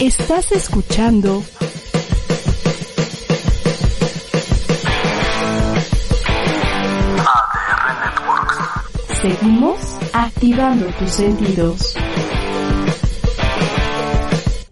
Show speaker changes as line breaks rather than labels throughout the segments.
Estás escuchando. Seguimos activando tus sentidos.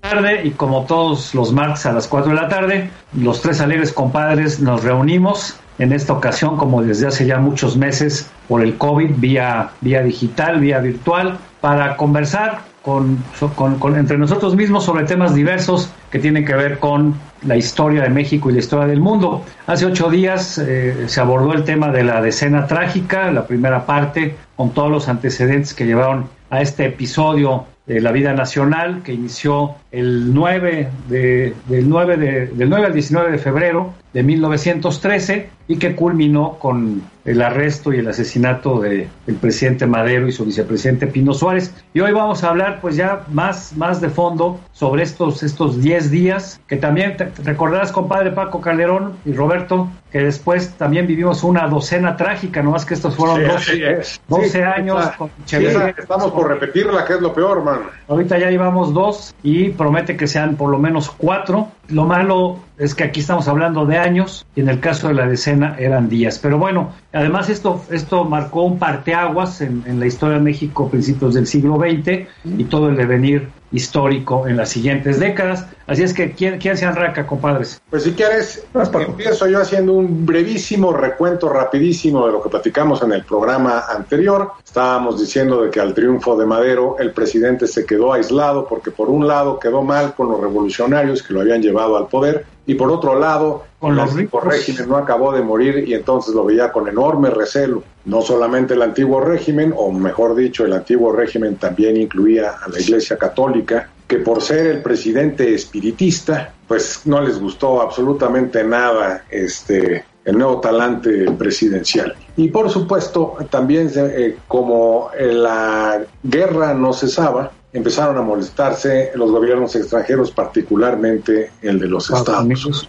tarde y como todos los martes a las 4 de la tarde, los tres alegres compadres nos reunimos en esta ocasión como desde hace ya muchos meses por el COVID vía, vía digital, vía virtual, para conversar con, con- con- entre nosotros mismos sobre temas diversos que tienen que ver con la historia de México y la historia del mundo. Hace ocho días eh, se abordó el tema de la decena trágica, la primera parte, con todos los antecedentes que llevaron a este episodio de la vida nacional que inició el 9 de, del, 9 de- del 9 al 19 de febrero de 1913 y que culminó con el arresto y el asesinato de- del presidente Madero y su vicepresidente Pino Suárez. Y hoy vamos a hablar pues ya más, más de fondo sobre estos, estos 10 días que también te- recordarás compadre Paco Calderón y Roberto que después también vivimos una docena trágica, nomás que estos fueron
Sí,
12,
así es.
12
Sí,
años
esa-
con Echeverría.
estamos por repetirla, que es lo peor, man.
Ahorita ya llevamos dos y promete que sean por lo menos cuatro. Lo malo es que aquí estamos hablando de años y en el caso de la decena eran días. Pero bueno, además esto, esto marcó un parteaguas en, en la historia de México a principios del siglo XX y todo el devenir histórico en las siguientes décadas. Así es que, ¿quién, quién se arranca, compadres?
Pues si quieres, empiezo yo haciendo un brevísimo recuento rapidísimo de lo que platicamos en el programa anterior. Estábamos diciendo de que al triunfo de Madero el presidente se quedó aislado porque por un lado quedó mal con los revolucionarios que lo habían llevado al poder y por otro lado
Con
el
los
antiguo
ricos.
régimen no acabó de morir y entonces lo veía con enorme recelo. No solamente el antiguo régimen, o mejor dicho, el antiguo régimen también incluía a la Iglesia Católica, que por ser el presidente espiritista, pues no les gustó absolutamente nada este el nuevo talante presidencial. Y por supuesto, también eh, como la guerra no cesaba, empezaron a molestarse los gobiernos extranjeros, particularmente el de los Estados Unidos.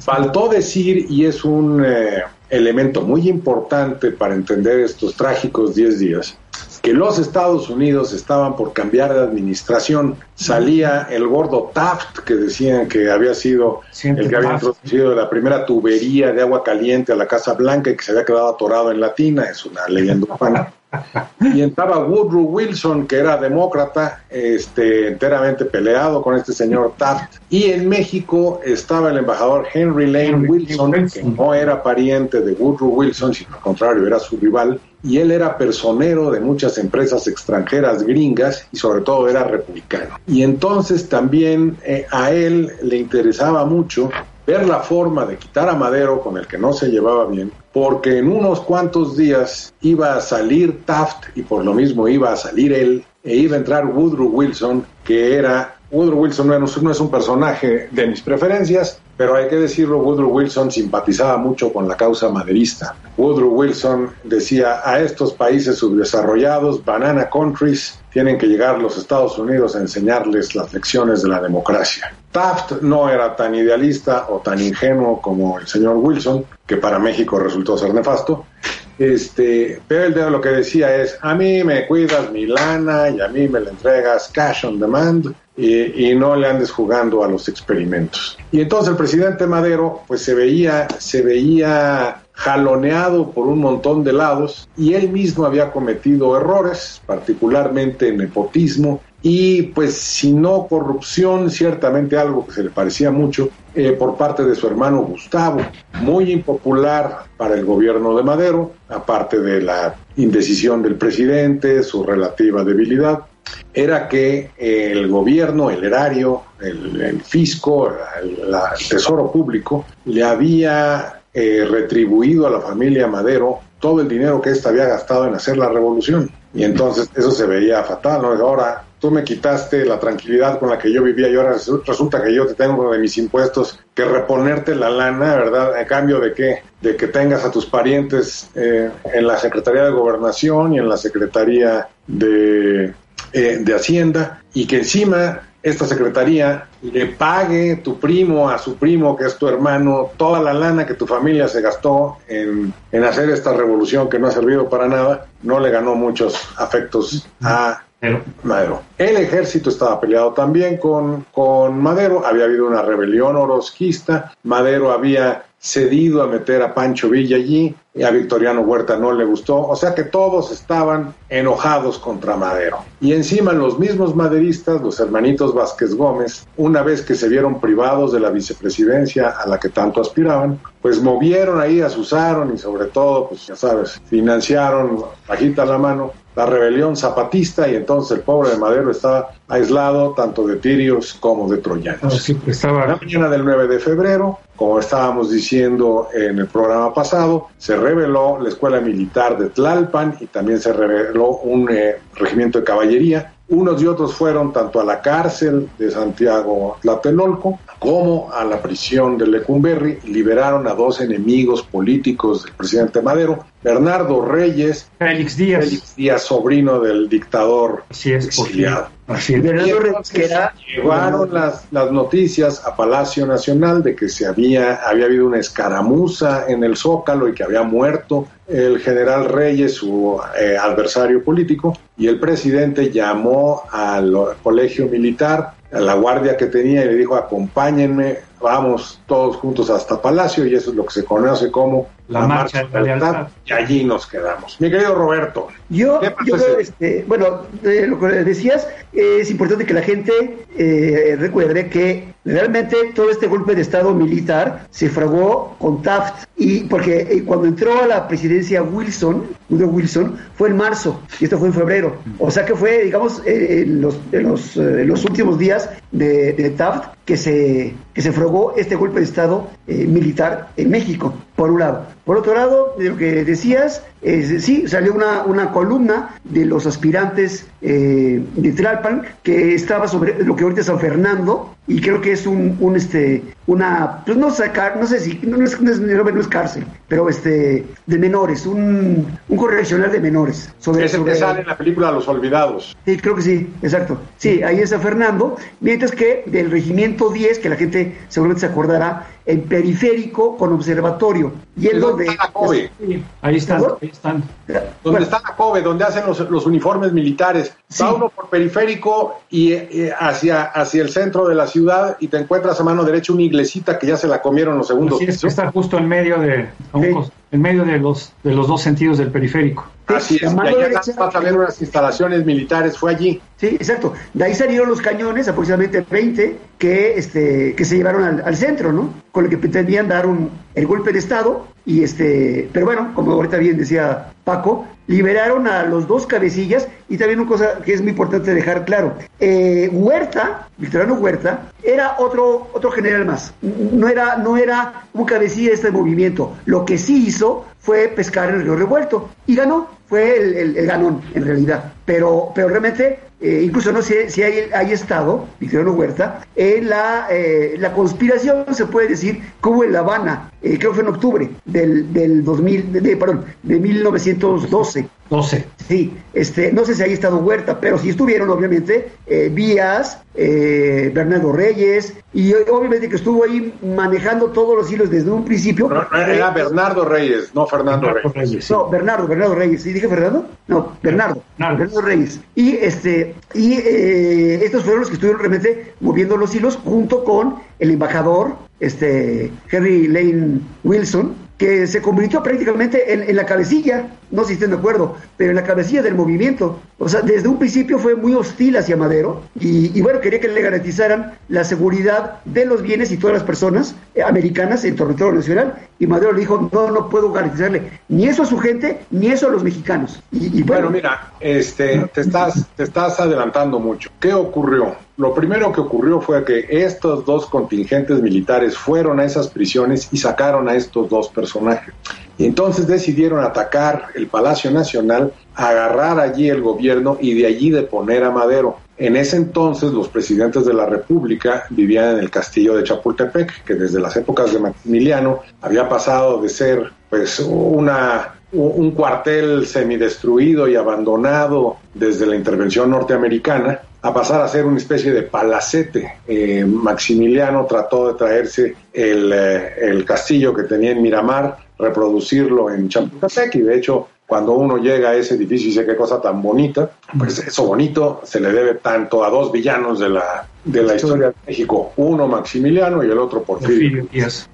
Faltó decir, y es un eh, elemento muy importante para entender estos trágicos 10 días, que los Estados Unidos estaban por cambiar de administración. Salía el gordo Taft, que decían que había sido
Siempre
el que había introducido la primera tubería de agua caliente a la Casa Blanca y que se había quedado atorado en la tina, es una leyenda urbana. Y entraba Woodrow Wilson, que era demócrata, este, enteramente peleado con este señor Taft. Y en México estaba el embajador Henry Lane
Henry
Wilson, que no era pariente de Woodrow Wilson, sino al contrario, era su rival. Y él era personero de muchas empresas extranjeras gringas y sobre todo era republicano. Y entonces también eh, a él le interesaba mucho ver la forma de quitar a Madero con el que no se llevaba bien, porque en unos cuantos días iba a salir Taft y por lo mismo iba a salir él e iba a entrar Woodrow Wilson, que era Woodrow Wilson no es, no es un personaje de mis preferencias, pero hay que decirlo, Woodrow Wilson simpatizaba mucho con la causa maderista. Woodrow Wilson decía a estos países subdesarrollados, banana countries, tienen que llegar los Estados Unidos a enseñarles las lecciones de la democracia. Taft no era tan idealista o tan ingenuo como el señor Wilson, que para México resultó ser nefasto. Este, pero él lo que decía es, a mí me cuidas mi lana y a mí me la entregas cash on demand y, y no le andes jugando a los experimentos. Y entonces el presidente Madero pues se veía, se veía jaloneado por un montón de lados y él mismo había cometido errores, particularmente nepotismo y pues si no corrupción, ciertamente algo que se le parecía mucho eh, por parte de su hermano Gustavo, muy impopular para el gobierno de Madero, aparte de la indecisión del presidente, su relativa debilidad, era que el gobierno, el erario, el, fisco, el tesoro público, le había eh, retribuido a la familia Madero todo el dinero que ésta había gastado en hacer la revolución. Y entonces eso se veía fatal, ¿no? Ahora tú me quitaste la tranquilidad con la que yo vivía y ahora resu- resulta que yo te tengo de mis impuestos que reponerte la lana, ¿verdad? A cambio de que, de que tengas a tus parientes eh, en la Secretaría de Gobernación y en la Secretaría de, eh, de Hacienda y que encima esta secretaría le pague tu primo a su primo, que es tu hermano, toda la lana que tu familia se gastó en, en hacer esta revolución que no ha servido para nada, no le ganó muchos afectos a Madero. El ejército estaba peleado también con, con Madero, había habido una rebelión orozquista, Madero había cedido a meter a Pancho Villa allí, a Victoriano Huerta no le gustó, o sea que todos estaban enojados contra Madero. Y encima los mismos maderistas, los hermanitos Vázquez Gómez, una vez que se vieron privados de la vicepresidencia a la que tanto aspiraban, pues movieron ahí, asusaron y sobre todo, pues ya sabes, financiaron, bajita la mano, la rebelión zapatista y entonces el pobre de Madero estaba aislado tanto de tirios como de troyanos.
estaba...
La mañana del 9 de febrero, como estábamos diciendo en el programa pasado, se reveló la Escuela Militar de Tlalpan y también se reveló un eh, regimiento de caballería. Unos y otros fueron tanto a la cárcel de Santiago Tlatelolco como a la prisión de Lecumberri. Liberaron a dos enemigos políticos del presidente Madero, Bernardo Reyes,
Félix Díaz,
Félix Díaz sobrino del dictador
Así es,
exiliado.
Así es.
Bernardo Reyes, que era
Llevaron las, las noticias a Palacio Nacional de que se había, había habido una escaramuza en el Zócalo y que había muerto el general Reyes, su eh, adversario político, y el presidente llamó al colegio militar, a la guardia que tenía, y le dijo, acompáñenme, vamos todos juntos hasta Palacio, y eso es lo que se conoce como
La Marcha de la Lealtad.
y allí nos quedamos. Mi querido Roberto,
Yo,
¿Qué pasó
yo creo, este, bueno, de lo que decías, eh, es importante que la gente eh, recuerde que realmente todo este golpe de Estado militar se fragó con Taft, y porque eh, cuando entró a la presidencia Wilson, Woodrow Wilson, fue en marzo, y esto fue en febrero. O sea que fue, digamos, eh, en, los, en, los, eh, en los últimos días de, de Taft que se, que se fragó este golpe de Estado eh, militar en México, por un lado. Por otro lado, de lo que decías, eh, sí, salió una, una columna de los aspirantes eh, de Tlalpan que estaba sobre lo que ahorita es San Fernando y creo que es un, un este una pues no sacar no sé si no, es, no, es, no es cárcel pero este de menores un, un correccional de menores sobre, sobre-
que sale en la película Los Olvidados.
Sí, creo que sí, exacto. Sí, ahí es San Fernando. Mientras que del regimiento 10, que la gente seguramente se acordará, en periférico con observatorio. Y en donde.
¿Dónde está la COBE?
Sí, ahí están,
¿Perdón?
ahí están.
Donde
Bueno,
está la COBE, donde hacen los, los uniformes militares.
Sí.
Va uno por periférico y eh, hacia, hacia el centro de la ciudad y te encuentras a mano derecha una iglesita que ya se la comieron los segundos
Así es, que está justo en medio de,
Sí.
en medio de los de los dos sentidos del periférico.
Así es, y
mano
allá
derecha-
vas a ver unas instalaciones militares, fue allí.
Sí, exacto. De ahí salieron los cañones, aproximadamente 20, que, este, que se llevaron al, centro, ¿no? Con lo que pretendían dar un, el golpe de Estado. Y este, pero bueno, como ahorita bien decía Paco, liberaron a los dos cabecillas y también una cosa que es muy importante dejar claro. Eh, Huerta, Victoriano Huerta, era otro, otro general más. No era, no era un cabecilla de este movimiento. Lo que sí hizo fue pescar en el río revuelto y ganó. Fue el- el ganón, en realidad. Pero, pero realmente, eh, incluso no sé si hay, hay estado, Victoriano Huerta, en la, eh, la conspiración, se puede decir, que hubo en La Habana, eh, creo que fue en octubre del, del 2000, de, de- perdón, de 1912.
12.
Sí, este, no sé si hay estado Huerta, pero sí estuvieron, obviamente, eh, Vías, eh, Bernardo Reyes, y obviamente que estuvo ahí manejando todos los hilos desde un principio.
Era Bernardo Reyes, no Fernando
Bernardo
Reyes.
Reyes, sí.
No, Bernardo, Bernardo Reyes. ¿Sí dije Fernando? No, Bernardo.
Bernardo.
Bernardo Reyes. Y este, y eh, estos fueron los que estuvieron realmente moviendo los hilos junto con el embajador, este, Henry Lane Wilson, que se convirtió prácticamente en, en la cabecilla, no sé si estén de acuerdo, pero en la cabecilla del movimiento. O sea, desde un principio fue muy hostil hacia Madero y, bueno, quería que le garantizaran la seguridad de los bienes y todas las personas eh, americanas en territorio nacional. Y Madero le dijo, no, no puedo garantizarle ni eso a su gente, ni eso a los mexicanos. Y, y
Bueno, mira, este, te estás, te estás adelantando mucho. ¿Qué ocurrió? Lo primero que ocurrió fue que estos dos contingentes militares fueron a esas prisiones y sacaron a estos dos personajes. Entonces decidieron atacar el Palacio Nacional, agarrar allí el gobierno y de allí deponer a Madero. En ese entonces los presidentes de la República vivían en el castillo de Chapultepec, que desde las épocas de Maximiliano había pasado de ser pues una un cuartel semidestruido y abandonado desde la intervención norteamericana a pasar a ser una especie de palacete. Eh, Maximiliano trató de traerse el, eh, el castillo que tenía en Miramar, reproducirlo en Chapultepec y de hecho cuando uno llega a ese edificio y dice qué cosa tan bonita, pues eso bonito se le debe tanto a dos villanos de la, de la historia de México, uno Maximiliano y el otro Porfirio.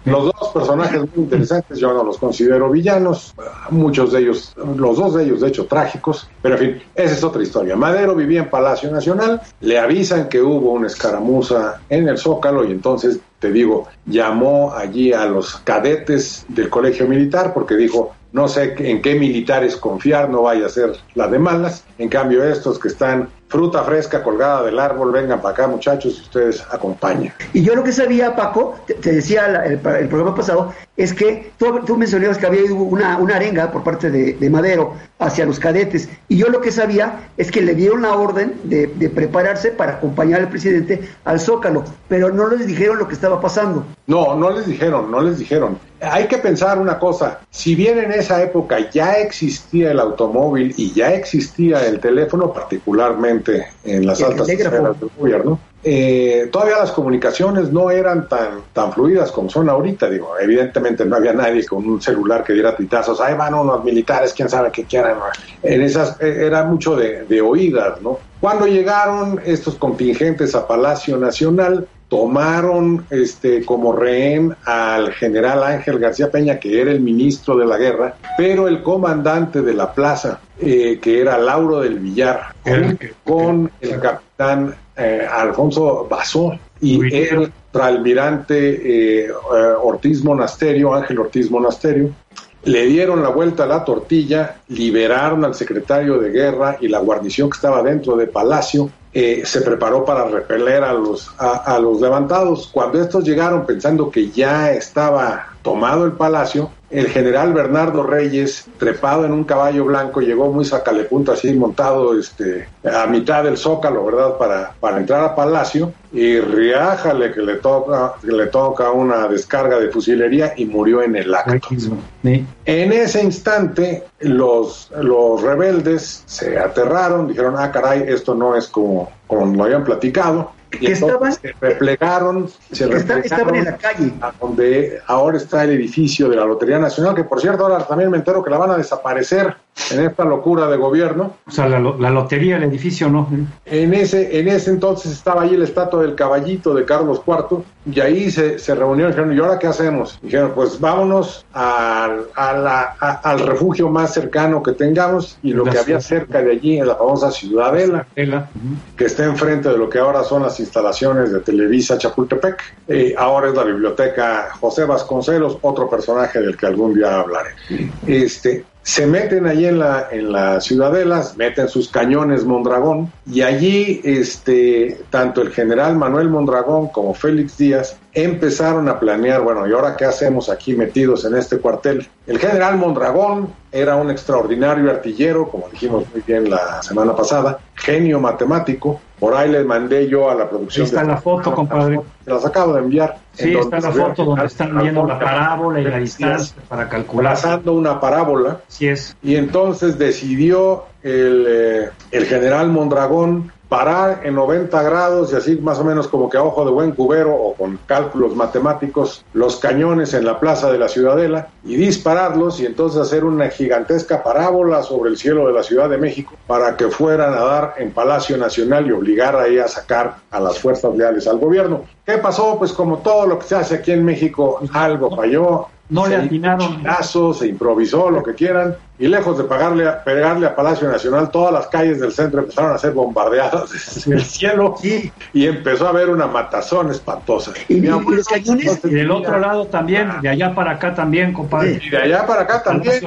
Los dos personajes muy interesantes, yo no los considero villanos, muchos de ellos, los dos de ellos de hecho trágicos, pero en fin, esa es otra historia. Madero vivía en Palacio Nacional, le avisan que hubo una escaramuza en el Zócalo y entonces te digo, llamó allí a los cadetes del colegio militar porque dijo, no sé en qué militares confiar, no vaya a ser la de malas. En cambio, estos que están fruta fresca colgada del árbol, vengan para acá muchachos y ustedes acompañan.
Y yo lo que sabía, Paco, te, decía el, programa pasado, es que tú, tú mencionabas que había una, una arenga por parte de, Madero hacia los cadetes, y yo lo que sabía es que le dieron la orden de, de, prepararse para acompañar al presidente al Zócalo, pero no les dijeron lo que estaba pasando.
No, no les dijeron, no les dijeron. Hay que pensar una cosa, si bien en esa época ya existía el automóvil y ya existía el teléfono, particularmente en las altas esferas del gobierno, eh, todavía las comunicaciones no eran tan, tan fluidas como son ahorita. Digo, evidentemente no había nadie con un celular que diera tuitazos, ahí van unos militares, quién sabe qué quieran. En esas eh, era mucho de, de oídas, ¿no? Cuando llegaron estos contingentes a Palacio Nacional, tomaron este, como rehén al general Ángel García Peña, que era el ministro de la guerra, pero el comandante de la plaza, eh, que era Lauro del Villar, con el capitán eh, Alfonso Basó y el almirante eh, Ortiz Monasterio, Ángel Ortiz Monasterio, le dieron la vuelta a la tortilla, liberaron al secretario de guerra y la guarnición que estaba dentro de Palacio eh, se preparó para repeler a los, a, los levantados. Cuando estos llegaron pensando que ya estaba tomado el palacio, el general Bernardo Reyes, trepado en un caballo blanco, llegó muy sacalepunto así montado este, a mitad del zócalo, ¿verdad? Para, para entrar a palacio y riájale que le toca, que le toca una descarga de fusilería y murió en el acto. En ese instante los, los rebeldes se aterraron, dijeron, ah caray, esto no es como, como lo habían platicado, estaban, se replegaron, se
estaban en la calle.
A donde ahora está el edificio de la Lotería Nacional, que por cierto ahora también me entero que la van a desaparecer en esta locura de gobierno.
O sea, la, lotería, el edificio no.
En ese, en ese entonces estaba ahí el estatua del caballito de Carlos IV, y ahí se, se reunieron y dijeron, ¿y ahora qué hacemos? dijeron, pues vámonos al, al refugio más cercano que tengamos, y lo que había cerca de allí, en la famosa Ciudadela, que está enfrente de lo que ahora son las instalaciones de Televisa Chapultepec. Eh, ahora es la biblioteca José Vasconcelos, otro personaje del que algún día hablaré. Este, se meten allí en la, en la ciudadela, meten sus cañones Mondragón y allí este, tanto el general Manuel Mondragón como Félix Díaz empezaron a planear, bueno, ¿y ahora qué hacemos aquí metidos en este cuartel? El general Mondragón era un extraordinario artillero, como dijimos muy bien la semana pasada, genio matemático, por ahí les mandé yo a la producción.
está la foto, compadre.
Se las acabo de enviar.
Sí, está la foto donde están viendo la parábola y la distancia para calcular.
Trazando una parábola.
Sí es.
Y entonces decidió el, eh, el general Mondragón parar en 90 grados y así más o menos como que a ojo de buen cubero o con cálculos matemáticos los cañones en la plaza de la Ciudadela y dispararlos y entonces hacer una gigantesca parábola sobre el cielo de la Ciudad de México para que fueran a dar en Palacio Nacional y obligar ahí a sacar a las fuerzas leales al gobierno. ¿Qué pasó? Pues como todo lo que se hace aquí en México, algo falló.
No le atinaron.
Se improvisó, lo que quieran, y lejos de pagarle, pegarle a Palacio Nacional, todas las calles del centro empezaron a ser bombardeadas desde el cielo y empezó a haber una matazón espantosa.
Y, del otro lado también, de allá para acá también, compadre.
Y de allá para acá también.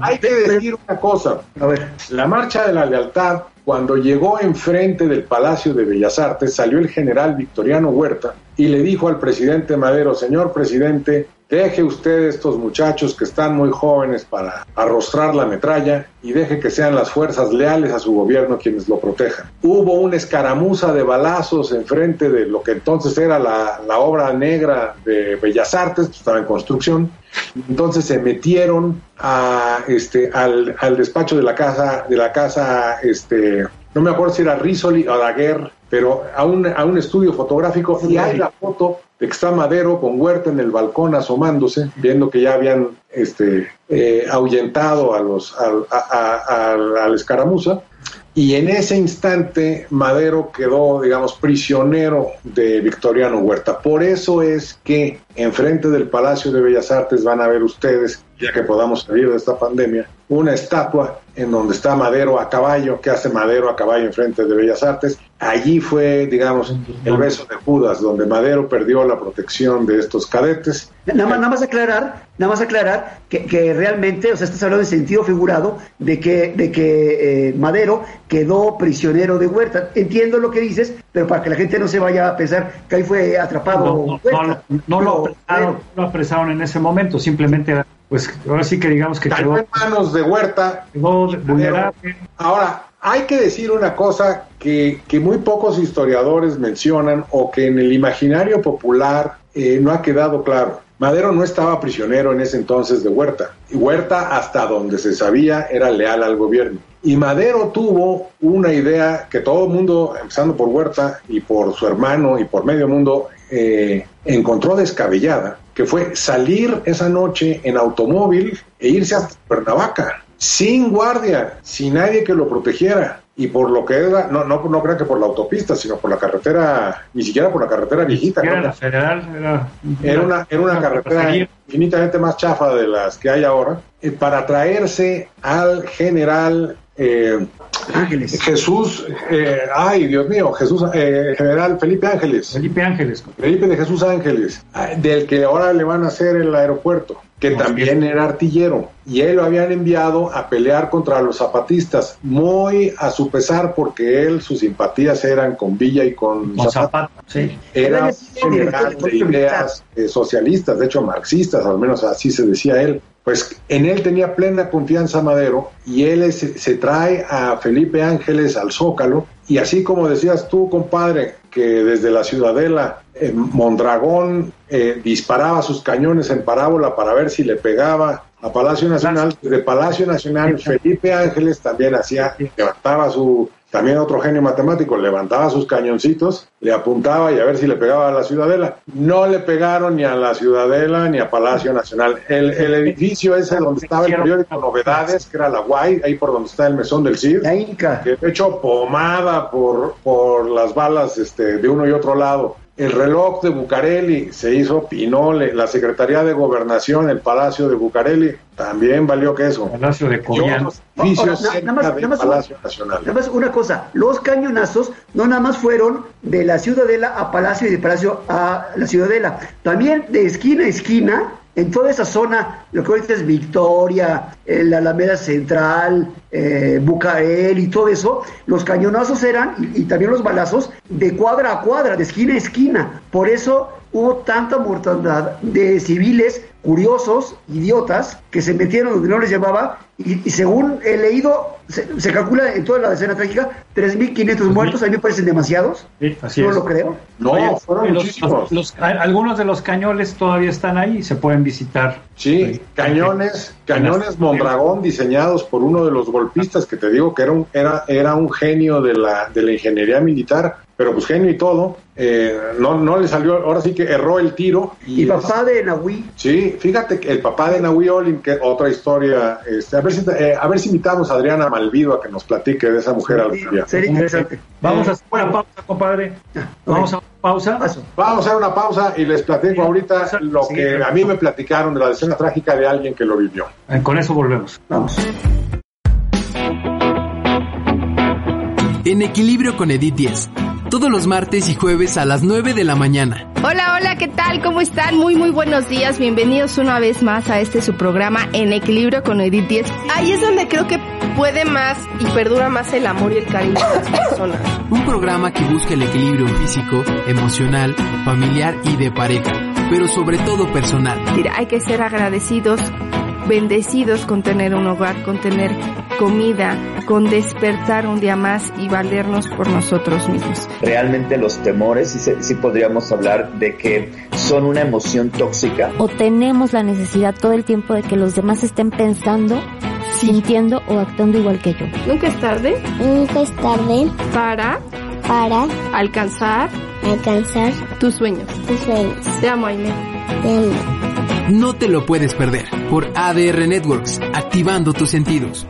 Hay que decir una cosa. A ver, la marcha de la lealtad, cuando llegó enfrente del Palacio de Bellas Artes, salió el general Victoriano Huerta y le dijo al presidente Madero, señor presidente, Deje usted estos muchachos que están muy jóvenes para arrostrar la metralla y deje que sean las fuerzas leales a su gobierno quienes lo protejan. Hubo una escaramuza de balazos enfrente de lo que entonces era la, obra negra de Bellas Artes, que estaba en construcción. Entonces se metieron a, este, al, al despacho de la casa, de la casa, este, no me acuerdo si era Risoli o Daguerre, pero a un, a un estudio fotográfico y hay la foto de que está Madero con Huerta en el balcón asomándose, viendo que ya habían este, eh, ahuyentado a los, a, la escaramuza. Y en ese instante Madero quedó, digamos, prisionero de Victoriano Huerta. Por eso es que enfrente del Palacio de Bellas Artes van a ver ustedes, ya que podamos salir de esta pandemia, una estatua en donde está Madero a caballo, que hace Madero a caballo enfrente de Bellas Artes. Allí fue, digamos, el beso de Judas, donde Madero perdió la protección de estos cadetes.
Nada más, nada más aclarar, nada más aclarar que, que realmente, o sea, estás hablando en sentido figurado de que, de que eh, Madero quedó prisionero de Huerta. Entiendo lo que dices, pero para que la gente no se vaya a pensar que ahí fue atrapado.
No, no, lo, apresaron, lo apresaron en ese momento, simplemente pues ahora sí que digamos que
quedó en manos de Huerta. vulnerable. Ahora, hay que decir una cosa que, muy pocos historiadores mencionan o que en el imaginario popular eh, no ha quedado claro. Madero no estaba prisionero en ese entonces de Huerta. Y Huerta, hasta donde se sabía, era leal al gobierno. Y Madero tuvo una idea que todo el mundo, empezando por Huerta y por su hermano y por medio mundo, eh, encontró descabellada, que fue salir esa noche en automóvil e irse a Cuernavaca, sin guardia, sin nadie que lo protegiera. Y por lo que era, no, no, no crean que por la autopista, sino por la carretera, ni siquiera por la carretera viejita.
Era la federal,
era, una, era una carretera infinitamente más chafa de las que hay ahora, eh, para traerse al general eh, Ángeles. Jesús, eh, ay Dios mío, Jesús, eh, general Felipe Ángeles.
Felipe Ángeles.
Felipe de Jesús Ángeles, ah, del que ahora le van a hacer el aeropuerto, que también era artillero. Y él lo habían enviado a pelear contra los zapatistas, muy a su pesar, porque él, sus simpatías eran con Villa y con,
Zapata. sí.
Era general de ideas eh, socialistas, de hecho marxistas, al menos así se decía él pues en él tenía plena confianza Madero y él se, trae a Felipe Ángeles al Zócalo y así como decías tú, compadre, que desde la ciudadela eh, Mondragón eh, disparaba sus cañones en parábola para ver si le pegaba. A Palacio Nacional, de Palacio Nacional Felipe Ángeles también hacía, levantaba su también otro genio matemático levantaba sus cañoncitos, le apuntaba y a ver si le pegaba a la ciudadela. No le pegaron ni a la ciudadela ni a Palacio Nacional. El, edificio ese donde estaba el periódico Novedades, que era la Guay, ahí por donde está el mesón del
Inca.
que hecho pomada por, por las balas este, de uno y otro lado. El reloj de Bucareli se hizo Pinole, la Secretaría de Gobernación, el Palacio de Bucareli, también valió queso.
Palacio de Coyán.
Palacio Nacional. Nada más una cosa, los cañonazos no nada más fueron de la Ciudadela a Palacio y de Palacio a la Ciudadela, también de esquina a esquina en toda esa zona, lo que ahorita es Victoria, la Alameda Central, eh, y todo eso, los cañonazos eran, y, también los balazos, de cuadra a cuadra, de esquina a esquina. Por eso hubo tanta mortandad de civiles curiosos, idiotas, que se metieron donde no les llevaba, y, según he leído, se, calcula en toda la escena trágica, 3.500 muertos, a mí me parecen demasiados.
Sí, así
no lo creo.
No, fueron muchísimos.
algunos de los cañones todavía están ahí y se pueden visitar.
Sí, cañones, cañones Mondragón diseñados por uno de los golpistas que te digo que era un, era, era un genio de la, de la ingeniería militar pero pues genio y todo, eh, no, no le salió, ahora sí que erró el tiro.
Y, papá de Nahui.
Sí, fíjate que el papá de Nahui Olin, que otra historia, este, a, ver si, eh, a ver si invitamos a Adriana Malvido a que nos platique de esa mujer
sí, Sería interesante.
Vamos a hacer una pausa, compadre. Vamos a una pausa.
Vamos a hacer una pausa y les platico ahorita lo que a mí me platicaron de la escena trágica de alguien que lo vivió.
Eh, con eso volvemos.
Vamos.
En equilibrio con Edith 10 todos los martes y jueves a las 9 de la mañana.
Hola, hola, ¿qué tal? ¿Cómo están? Muy, muy buenos días. Bienvenidos una vez más a este su programa En Equilibrio con Edith 10. Ahí es donde creo que puede más y perdura más el amor y el cariño de las personas.
Un programa que busca el equilibrio físico, emocional, familiar y de pareja, pero sobre todo personal.
Mira, hay que ser agradecidos bendecidos con tener un hogar, con tener comida, con despertar un día más y valernos por nosotros mismos.
Realmente los temores, sí, sí podríamos hablar de que son una emoción tóxica.
O tenemos la necesidad todo el tiempo de que los demás estén pensando sintiendo o actuando igual que yo.
Nunca es tarde.
Nunca es tarde.
Para
para
alcanzar
alcanzar
tus sueños.
tus sueños.
Te amo, Aime.
Te amo.
No te lo puedes perder por ADR Networks, activando tus sentidos.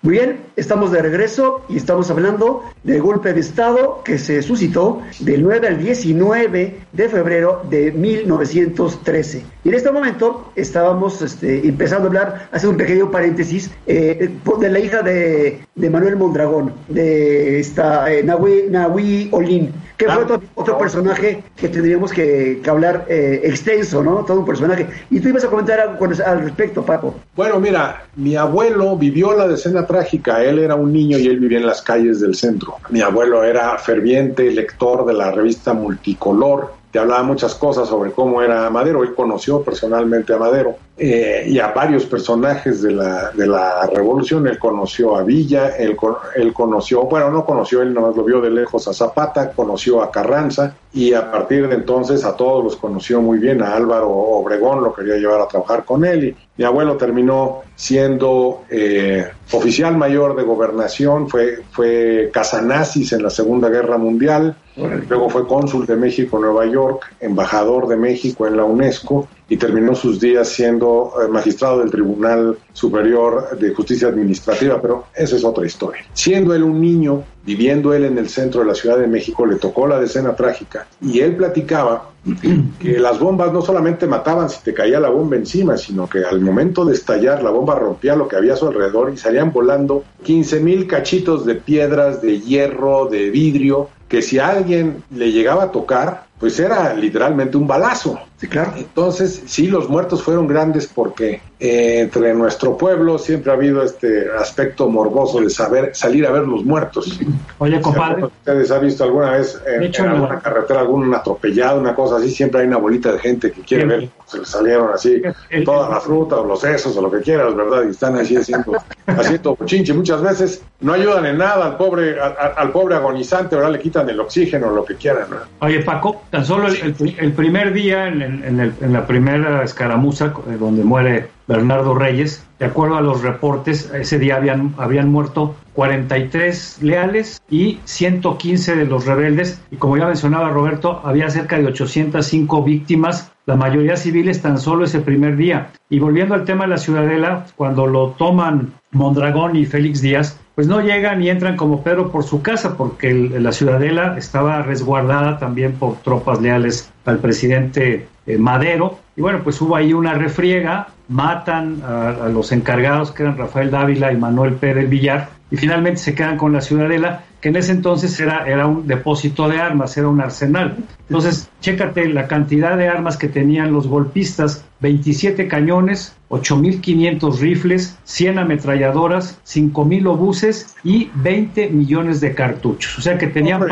Muy bien, estamos de regreso y estamos hablando del golpe de Estado que se suscitó del 9 al 19 de febrero de 1913. Y en este momento estábamos este, empezando a hablar, hacer un pequeño paréntesis, eh, de la hija de, de Manuel Mondragón, de esta eh, Nahui, Nahui Olin, que fue otro, otro personaje que tendríamos que, que hablar eh, extenso, ¿no? Todo un personaje. Y tú ibas a comentar algo con- al respecto, Paco.
Bueno, mira, mi abuelo vivió la decena trágica. Él era un niño y él vivía en las calles del centro. Mi abuelo era ferviente lector de la revista Multicolor. Te hablaba muchas cosas sobre cómo era Madero. Él conoció personalmente a Madero eh, y a varios personajes de la, de la revolución. Él conoció a Villa, él, él conoció, bueno, no conoció, él nomás lo vio de lejos a Zapata, conoció a Carranza y a partir de entonces a todos los conoció muy bien. A Álvaro Obregón lo quería llevar a trabajar con él y mi abuelo terminó siendo eh, oficial mayor de gobernación, fue, fue casanazis en la Segunda Guerra Mundial, luego fue cónsul de México en Nueva York, embajador de México en la UNESCO y terminó sus días siendo eh, magistrado del Tribunal Superior de Justicia Administrativa, pero esa es otra historia. Siendo él un niño, viviendo él en el centro de la Ciudad de México, le tocó la decena trágica y él platicaba que las bombas no solamente mataban si te caía la bomba encima, sino que al momento de estallar la bomba rompía lo que había a su alrededor y salían volando 15 mil cachitos de piedras, de hierro, de vidrio, que si a alguien le llegaba a tocar, pues era literalmente un balazo.
Sí, claro.
Entonces, sí, los muertos fueron grandes porque eh, entre nuestro pueblo siempre ha habido este aspecto morboso de saber salir a ver los muertos.
Oye, compadre.
¿Ustedes han visto alguna vez en,
hecho,
en
no.
alguna carretera algún atropellado, una cosa así? Siempre hay una bolita de gente que quiere
Sí.
ver cómo se les salieron así
El-
toda la fruta o los sesos o lo que quieras, ¿verdad? Y están así haciendo, haciendo chinche. Muchas veces no ayudan en nada al pobre, a- a- al pobre agonizante, ¿verdad? Le quitan el oxígeno, lo que quieran, ¿no?
Oye, Paco, tan solo el, el- el primer día, en, en la primera escaramuza eh, donde muere Bernardo Reyes, de acuerdo a los reportes, ese día habían, habían muerto 43 leales y 115 de los rebeldes. Y como ya mencionaba Roberto, había cerca de 805 víctimas, la mayoría civiles tan solo ese primer día. Y volviendo al tema de la ciudadela, cuando lo toman Mondragón y Félix Díaz, pues no llegan y entran como Pedro por su casa, porque la ciudadela estaba resguardada también por tropas leales al presidente eh, Madero. Y bueno, pues hubo ahí una refriega, matan a, a los encargados que eran Rafael Dávila y Manuel Pérez Villar, y finalmente se quedan con la ciudadela, que en ese entonces era, era un depósito de armas, era un arsenal. Entonces, chécate la cantidad de armas que tenían los golpistas, 27 cañones, 8.500 rifles, 100 ametralladoras, 5.000 obuses y 20 millones de cartuchos. O sea que tenían...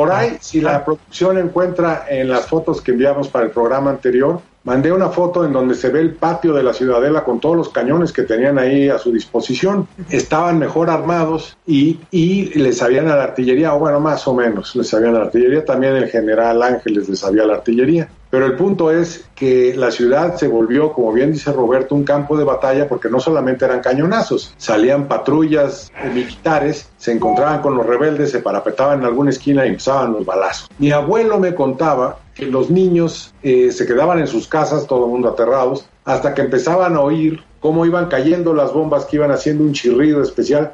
Por ahí, si la producción encuentra en las fotos que enviamos para el programa anterior, mandé una foto en donde se ve el patio de la ciudadela con todos los cañones que tenían ahí a su disposición. Estaban mejor armados y, y les sabían a la artillería, o bueno, más o menos les sabían a la artillería. También el general Ángeles les sabía a la artillería. Pero el punto es que la ciudad se volvió, como bien dice Roberto, un campo de batalla porque no solamente eran cañonazos, salían patrullas eh, militares, se encontraban con los rebeldes, se parapetaban en alguna esquina y empezaban los balazos. Mi abuelo me contaba que los niños eh, se quedaban en sus casas, todo el mundo aterrados, hasta que empezaban a oír cómo iban cayendo las bombas que iban haciendo un chirrido especial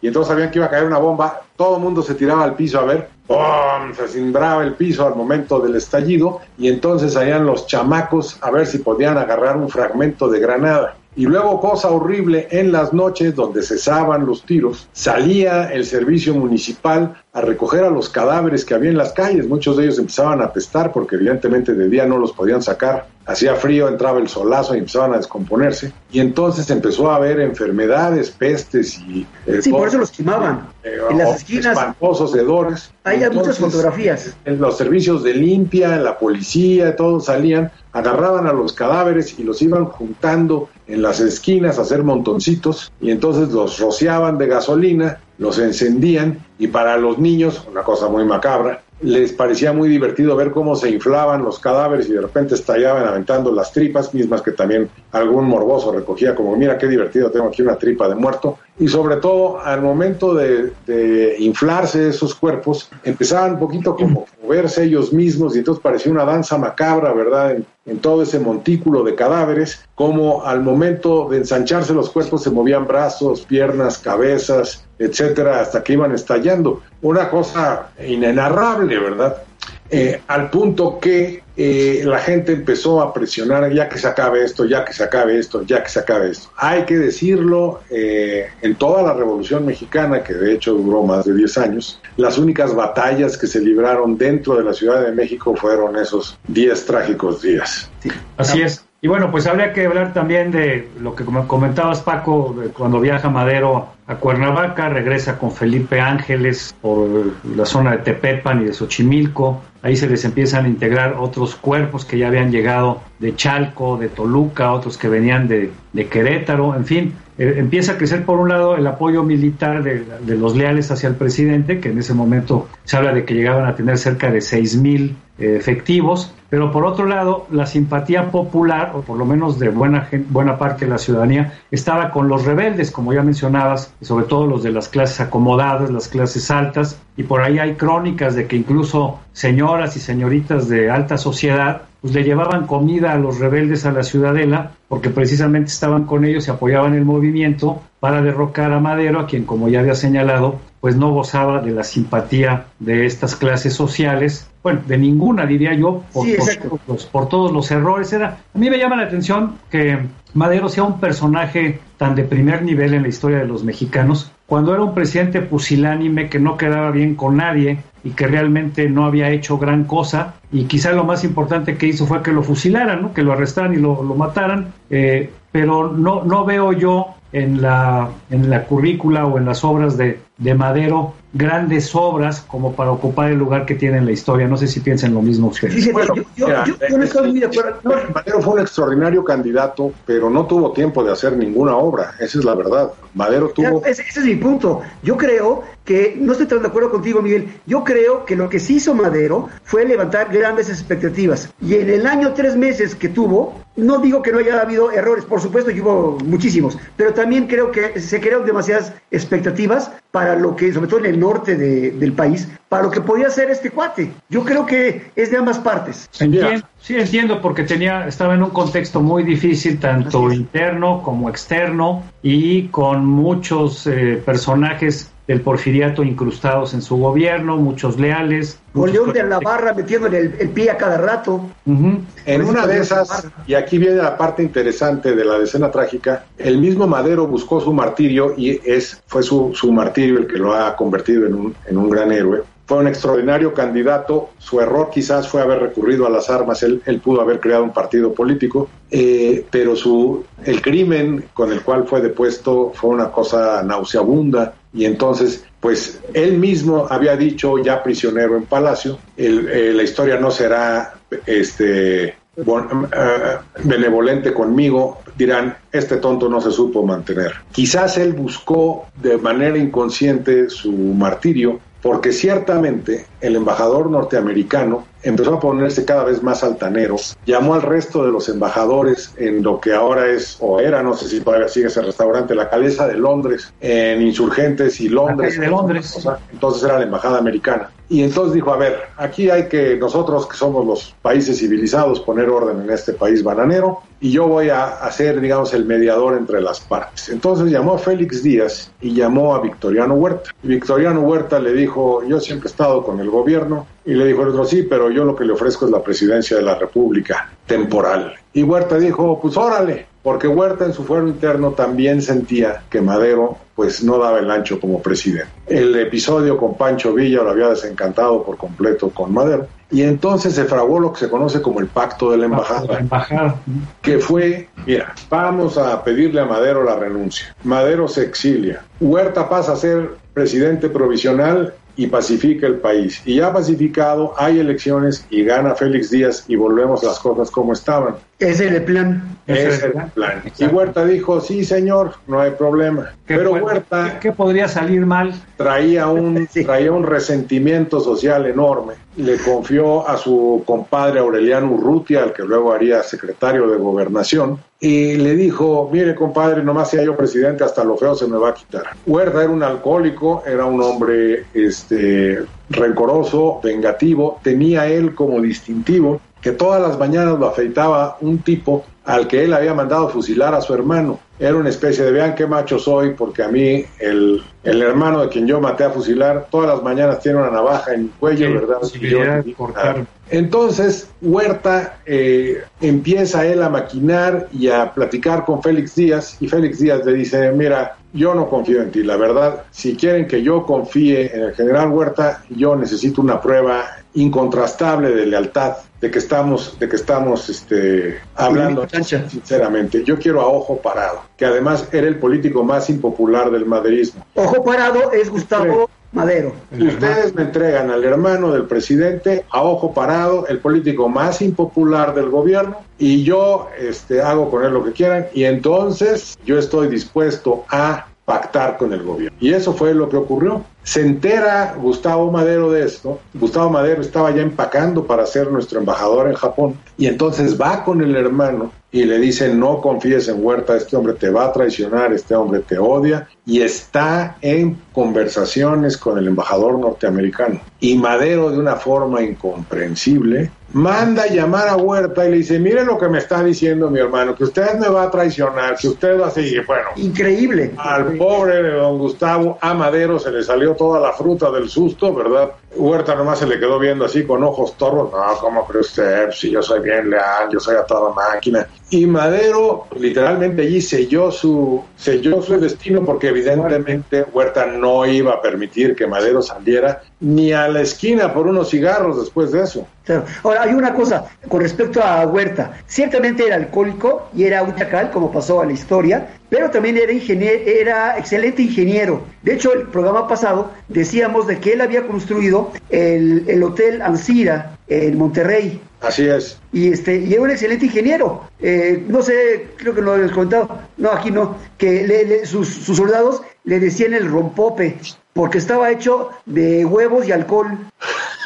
y entonces sabían que iba a caer una bomba, todo el mundo se tiraba al piso a ver, ¡pum! se cimbraba el piso al momento del estallido y entonces salían los chamacos a ver si podían agarrar un fragmento de granada. Y luego, cosa horrible, en las noches donde cesaban los tiros, salía el servicio municipal a recoger a los cadáveres que había en las calles. Muchos de ellos empezaban a apestar porque evidentemente de día no los podían sacar. Hacía frío, entraba el solazo y empezaban a descomponerse. Y entonces empezó a haber enfermedades, pestes y... eh,
Sí, por eso los quemaban.
eh,
En las esquinas
Espantosos hedores.
hay muchas fotografías.
en los servicios de limpia, la policía, todos salían, agarraban a los cadáveres y los iban juntando en las esquinas a hacer montoncitos y entonces los rociaban de gasolina los encendían y para los niños, una cosa muy macabra, les parecía muy divertido ver cómo se inflaban los cadáveres y de repente estallaban aventando las tripas, mismas que también algún morboso recogía como, mira qué divertido, tengo aquí una tripa de muerto. Y sobre todo, al momento de, inflarse esos cuerpos, empezaban un poquito como moverse ellos mismos y entonces parecía una danza macabra, ¿verdad? En, todo ese montículo de cadáveres, como al momento de ensancharse los cuerpos se movían brazos, piernas, cabezas, etcétera, hasta que iban estallando. Una cosa inenarrable, ¿verdad? Eh, al punto que eh, la gente empezó a presionar ya que se acabe esto, ya que se acabe esto, ya que se acabe esto. Hay que decirlo, eh, en toda la Revolución Mexicana, que de hecho duró más de 10 años, las únicas batallas que se libraron dentro de la Ciudad de México fueron esos 10 trágicos días.
Así es. Y bueno, pues habría que hablar también de lo que comentabas, Paco, cuando viaja Madero a Cuernavaca, regresa con Felipe Ángeles por la zona de Tepepan y de Xochimilco. Ahí se les empiezan a integrar otros cuerpos que ya habían llegado de Chalco, de Toluca, otros que venían de, Querétaro, en fin. Eh, empieza a crecer por un lado el apoyo militar de, los leales hacia el presidente, que en ese momento se habla de que llegaban a tener cerca de 6 mil efectivos, pero por otro lado, la simpatía popular, o por lo menos de buena, buena parte de la ciudadanía, estaba con los rebeldes, como ya mencionabas, sobre todo los de las clases acomodadas, las clases altas, y por ahí hay crónicas de que incluso señoras y señoritas de alta sociedad pues le llevaban comida a los rebeldes a la ciudadela, porque precisamente estaban con ellos y apoyaban el movimiento para derrocar a Madero, a quien, como ya había señalado, pues no gozaba de la simpatía de estas clases sociales, bueno, de ninguna diría yo, por, por, todos los errores. Era, a mí me llama la atención que Madero sea un personaje tan de primer nivel en la historia de los mexicanos, cuando era un presidente pusilánime que no quedaba bien con nadie y que realmente no había hecho gran cosa, y quizá lo más importante que hizo fue que lo fusilaran, ¿no? que lo arrestaran y lo, lo mataran, eh, pero no, no veo yo en la, en la currícula o en las obras de, de Madero grandes obras como para ocupar el lugar que tiene en la historia. No sé si piensan lo mismo ustedes.
Madero fue un extraordinario candidato, pero no tuvo tiempo de hacer ninguna obra. Esa es la verdad. Madero tuvo.
ese, es mi punto. Yo creo que, no estoy tan de acuerdo contigo, Miguel, yo creo que lo que sí hizo Madero fue levantar grandes expectativas. Y en el año tres meses que tuvo, no digo que no haya habido errores, por supuesto que hubo muchísimos, pero también creo que se crearon demasiadas expectativas para lo que, sobre todo en el norte del país, para lo que podía ser este cuate. Yo creo que es de ambas partes.
Entiendo, sí, entiendo, porque tenía, estaba en un contexto muy difícil, tanto interno como externo, y con muchos eh, personajes del porfiriato incrustados en su gobierno, muchos leales.
León de la Barra metiéndole el, el, pie a cada rato.
En una de esas, y aquí viene la parte interesante de la decena trágica, el mismo Madero buscó su martirio y es, fue su, su martirio el que lo ha convertido en un, en un gran héroe fue un extraordinario candidato. Su error quizás fue haber recurrido a las armas. Él, pudo haber creado un partido político, eh, pero su, el crimen con el cual fue depuesto fue una cosa nauseabunda. Y entonces, pues él mismo había dicho, ya prisionero en Palacio, eh, la historia no será este, eh, benevolente conmigo, dirán, este tonto no se supo mantener. Quizás él buscó de manera inconsciente su martirio porque ciertamente el embajador norteamericano empezó a ponerse cada vez más altanero, llamó al resto de los embajadores en lo que ahora es, o era, no sé si todavía sigue ese restaurante, la cabeza de Londres, en Insurgentes y Londres.
De Londres.
Entonces era la embajada americana. Y entonces dijo, a ver, aquí hay que nosotros que somos los países civilizados poner orden en este país bananero y yo voy a hacer, digamos, el mediador entre las partes. Entonces llamó a Félix Díaz y llamó a Victoriano Huerta. Y Victoriano Huerta le dijo, yo siempre he estado con el gobierno. Y le dijo el otro, sí, pero yo lo que le ofrezco es la presidencia de la República temporal. Y Huerta dijo, pues órale, porque Huerta en su fuero interno también sentía que Madero pues no daba el ancho como presidente. El episodio con Pancho Villa lo había desencantado por completo con Madero y entonces se fraguó lo que se conoce como el pacto de la embajada,
embajada.
que fue, mira, vamos a pedirle a Madero la renuncia. Madero se exilia. Huerta pasa a ser presidente provisional y pacifica el país. Y ya pacificado, hay elecciones y gana Félix Díaz y volvemos las cosas como estaban.
Ese es el plan.
Ese es el plan. Y Huerta dijo, sí, señor, no hay problema. Pero Huerta...
¿qué, podría salir mal?
Traía un, traía un resentimiento social enorme. Le confió a su compadre Aureliano Urrutia, al que luego haría secretario de Gobernación, y le dijo, mire compadre, nomás sea yo presidente, hasta lo feo se me va a quitar. Huerta era un alcohólico, era un hombre este, rencoroso, vengativo, tenía él como distintivo que todas las mañanas lo afeitaba un tipo al que él había mandado fusilar a su hermano. Era una especie de vean qué macho soy, porque a mí el, el hermano de quien yo maté a fusilar todas las mañanas tiene una navaja en el cuello, ¿verdad? Entonces Huerta eh, empieza él a maquinar y a platicar con Félix Díaz y Félix Díaz le dice, mira, yo no confío en ti, la verdad, si quieren que yo confíe en el general Huerta, yo necesito una prueba incontrastable de lealtad de que estamos de que estamos este hablando sinceramente. Yo quiero a ojo parado que además era el político más impopular del maderismo
ojo parado es Gustavo Madero
ustedes me entregan al hermano del presidente a ojo parado el político más impopular del gobierno y yo este hago con él lo que quieran y entonces yo estoy dispuesto a pactar con el gobierno. Y eso fue lo que ocurrió. Se entera Gustavo Madero de esto. Gustavo Madero estaba ya empacando para ser nuestro embajador en Japón. Y entonces va con el hermano y le dice, no confíes en Huerta, este hombre te va a traicionar, este hombre te odia. Y está en conversaciones con el embajador norteamericano. Y Madero, de una forma incomprensible, manda a llamar a Huerta y le dice, mire lo que me está diciendo mi hermano, que usted me va a traicionar, que usted va a seguir. Bueno,
increíble.
Al pobre de don Gustavo, a Madero se le salió toda la fruta del susto, ¿verdad? Huerta nomás se le quedó viendo así con ojos torros, no, ¿cómo cree usted? Si yo soy bien leal, yo soy a toda máquina. Y Madero literalmente allí selló su, selló su destino porque evidentemente Huerta no iba a permitir que Madero saliera ni a la esquina por unos cigarros después de eso.
Ahora, hay una cosa con respecto a Huerta. Ciertamente era alcohólico y era un chacal, como pasó a la historia, pero también era, ingeniero, era excelente ingeniero. De hecho, el programa pasado decíamos de que él había construido el, el Hotel Ancira en Monterrey.
Así es.
Y este y era un excelente ingeniero. Eh, no sé, creo que lo habías comentado. No, aquí no. Que sus, sus soldados le decían el rompope porque estaba hecho de huevos y alcohol.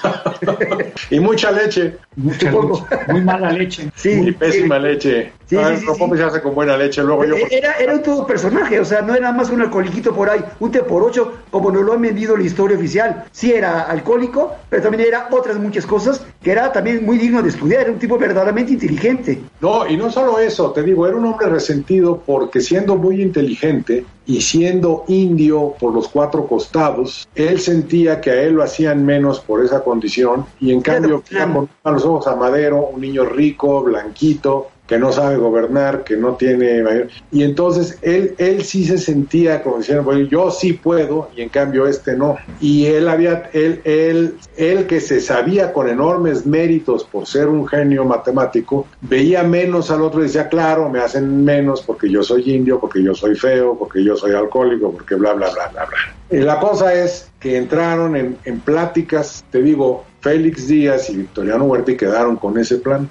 y mucha leche.
Muy mala leche.
Sí, muy pésima leche. Sí, sí, se hace con buena leche. Luego yo...
era, era un todo personaje, o sea, no era más un alcoholiquito por ahí, un té por ocho, como nos lo han vendido la historia oficial. Sí era alcohólico, pero también era otras muchas cosas que era también muy digno de estudiar, era un tipo verdaderamente inteligente.
No, y no solo eso, te digo, era un hombre resentido porque siendo muy inteligente y siendo indio por los cuatro costados, él sentía que a él lo hacían menos por esa condición y en cambio a los ojos a Madero, un niño rico, blanquito, que no sabe gobernar, que no tiene mayor... Y entonces él, él sí se sentía como diciendo, bueno, yo sí puedo y en cambio este no. Y él había, él, él, él que se sabía con enormes méritos por ser un genio matemático, veía menos al otro y decía, claro, me hacen menos porque yo soy indio, porque yo soy feo, porque yo soy alcohólico, porque bla, bla, bla, bla, bla. La cosa es que entraron en, en pláticas, te digo, Félix Díaz y Victoriano Huerta y quedaron con ese plan.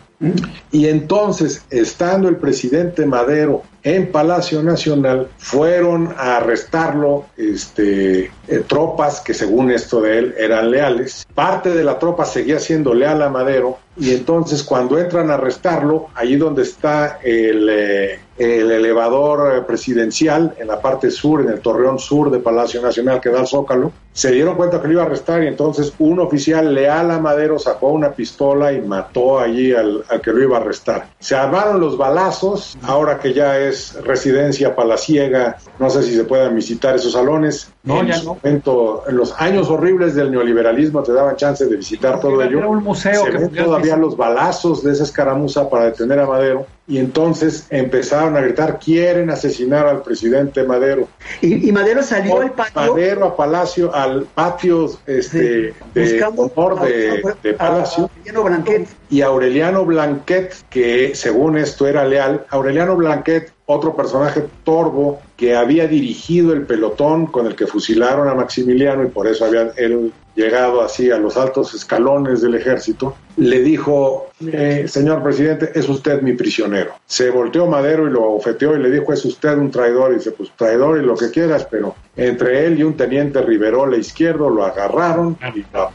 Y entonces, estando el presidente Madero en Palacio Nacional, fueron a arrestarlo este, eh, tropas que según esto de él eran leales. Parte de la tropa seguía siendo leal a Madero y entonces cuando entran a arrestarlo, allí donde está el... Eh, el elevador eh, presidencial en la parte sur, en el torreón sur de Palacio Nacional que da al Zócalo, se dieron cuenta que lo iba a arrestar y entonces un oficial leal a Madero sacó una pistola y mató allí al, que lo iba a arrestar. Se armaron los balazos, ahora que ya es residencia palaciega, no sé si se puedan visitar esos salones.
No,
en
ya no.
Momento, en los años horribles del neoliberalismo te daban chance de visitar todo ello.
Era un museo
se
que
ven todavía los balazos de esa escaramuza para detener a Madero y entonces empezaron a gritar quieren asesinar al presidente Madero
y, Madero salió al patio
Madero a Palacio al patio este de honor de, de, Palacio
Aureliano Blanquet.
y Aureliano Blanquet que según esto era leal Aureliano Blanquet otro personaje torbo que había dirigido el pelotón con el que fusilaron a Maximiliano y por eso había él llegado así a los altos escalones del ejército, le dijo, eh, señor presidente, es usted mi prisionero. Se volteó Madero y lo abofeteó y le dijo, es usted un traidor. Y dice, pues traidor y lo que quieras, pero entre él y un teniente Riverola izquierdo lo agarraron y lo.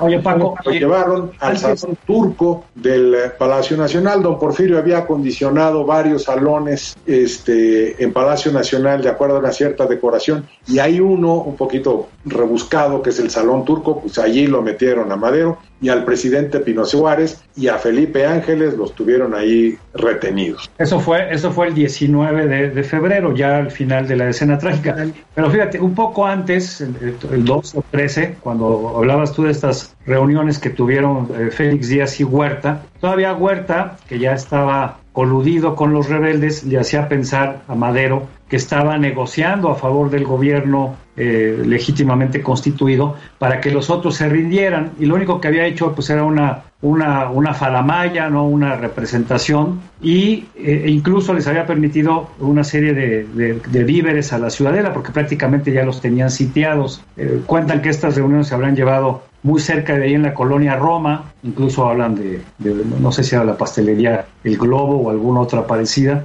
Oye, Paco,
lo llevaron al salón turco del eh, Palacio Nacional. Don Porfirio había acondicionado varios salones este, en Palacio Nacional de acuerdo a una cierta decoración y hay uno un poquito rebuscado que es el Salón Turco, pues allí lo metieron a Madero y al presidente Pino Suárez y a Felipe Ángeles los tuvieron ahí retenidos.
Eso fue, eso fue el 19 de, de febrero, ya al final de la escena trágica. Pero fíjate, un poco antes, el, el 12 o 13, cuando hablabas tú de estas reuniones que tuvieron eh, Félix Díaz y Huerta, todavía Huerta, que ya estaba coludido con los rebeldes, le hacía pensar a Madero que estaba negociando a favor del gobierno eh, legítimamente constituido para que los otros se rindieran y lo único que había hecho pues era una una, una faramaya, ¿no? una representación y eh, incluso les había permitido una serie de, de, de, víveres a la ciudadela porque prácticamente ya los tenían sitiados. Eh, cuentan que estas reuniones se habrán llevado muy cerca de ahí en la colonia Roma, incluso hablan de, de, no sé si era la pastelería El Globo o alguna otra parecida.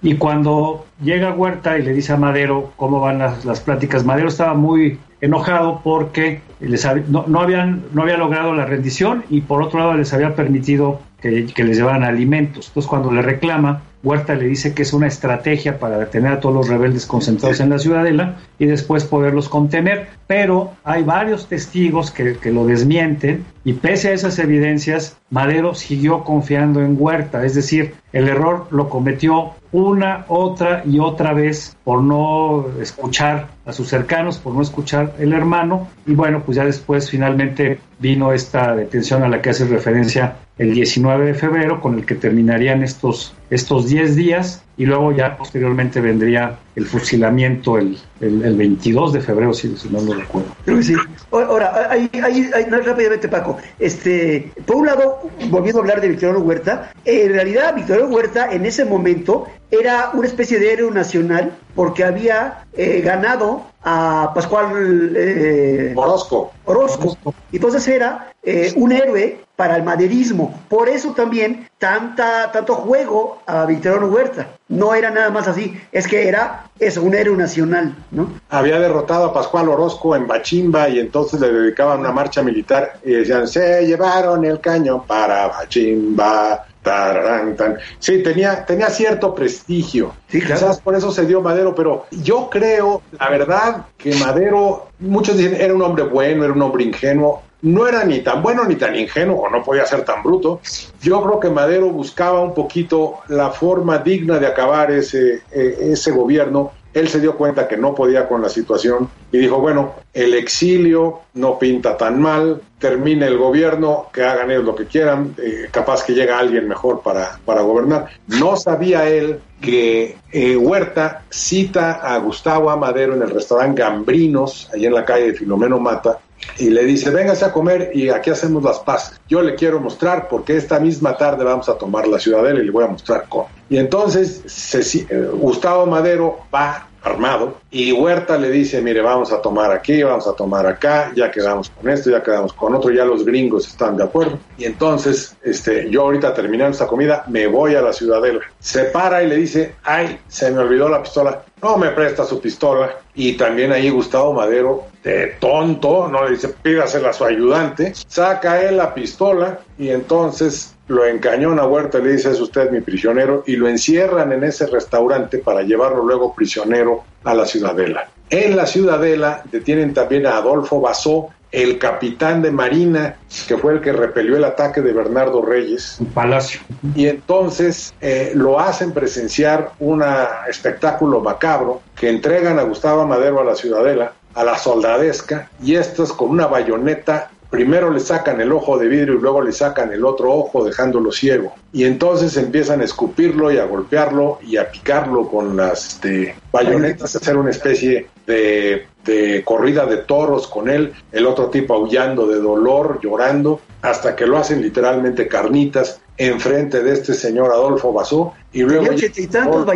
Y cuando llega Huerta y le dice a Madero cómo van las, las pláticas, Madero estaba muy enojado porque les no, no, habían, no había logrado la rendición y por otro lado les había permitido que, que, les llevaran alimentos. Entonces cuando le reclama, Huerta le dice que es una estrategia para detener a todos los rebeldes concentrados en la ciudadela y después poderlos contener. Pero hay varios testigos que, que lo desmienten y pese a esas evidencias, Madero siguió confiando en Huerta. Es decir, el error lo cometió una, otra y otra vez por no escuchar a sus cercanos, por no escuchar el hermano. Y bueno, pues ya después finalmente vino esta detención a la que hace referencia el 19 de febrero, con el que terminarían estos, estos 10 días y luego ya posteriormente vendría el fusilamiento el, el, el 22 de febrero, si, si, no lo recuerdo.
Creo que sí. Ahora, ahí, ahí, ahí, rápidamente, Paco. Este, por un lado, volviendo a hablar de Victoriano Huerta, en realidad Victoriano Huerta en ese momento era una especie de héroe nacional porque había eh, ganado a Pascual
eh, Orozco.
Orozco. Entonces era eh, un héroe para el maderismo. Por eso también tanta, tanto juego a Victoriano Huerta. No era nada más así, es que era eso, un héroe nacional, ¿no?
Había derrotado a Pascual Orozco en Bachimba y entonces le dedicaban una marcha militar y decían, se llevaron el cañón para Bachimba. Tararán, tan. Sí, tenía, tenía cierto prestigio.
Sí, claro.
Quizás por eso se dio Madero, pero yo creo, la verdad, que Madero, muchos dicen, era un hombre bueno, era un hombre ingenuo. No era ni tan bueno ni tan ingenuo, no podía ser tan bruto. Yo creo que Madero buscaba un poquito la forma digna de acabar ese, ese gobierno él se dio cuenta que no podía con la situación y dijo, bueno, el exilio no pinta tan mal, termine el gobierno, que hagan ellos lo que quieran, eh, capaz que llega alguien mejor para, para gobernar. No sabía él que eh, Huerta cita a Gustavo Amadero en el restaurante Gambrinos, ahí en la calle de Filomeno Mata, y le dice, véngase a comer y aquí hacemos las paces. Yo le quiero mostrar porque esta misma tarde vamos a tomar la ciudadela y le voy a mostrar cómo. Y entonces eh, Gustavo Madero va armado y Huerta le dice, mire, vamos a tomar aquí, vamos a tomar acá, ya quedamos con esto, ya quedamos con otro, ya los gringos están de acuerdo. Y entonces, este, yo ahorita terminando esta comida, me voy a la ciudadela. Se para y le dice, ay, se me olvidó la pistola. No me presta su pistola. Y también ahí Gustavo Madero, de tonto, no le dice, pídasela a su ayudante. Saca él la pistola y entonces lo encañona a Huerta y le dice, es usted mi prisionero, y lo encierran en ese restaurante para llevarlo luego prisionero a la ciudadela. En la ciudadela detienen también a Adolfo Basó, el capitán de Marina, que fue el que repelió el ataque de Bernardo Reyes.
Un palacio.
Y entonces eh, lo hacen presenciar un espectáculo macabro que entregan a Gustavo Madero a la ciudadela, a la soldadesca, y estos con una bayoneta primero le sacan el ojo de vidrio y luego le sacan el otro ojo dejándolo ciego. Y entonces empiezan a escupirlo y a golpearlo y a picarlo con las este, bayonetas, hacer una especie de, de, corrida de toros con él, el otro tipo aullando de dolor, llorando, hasta que lo hacen literalmente carnitas enfrente de este señor Adolfo Basó, y luego
y tantos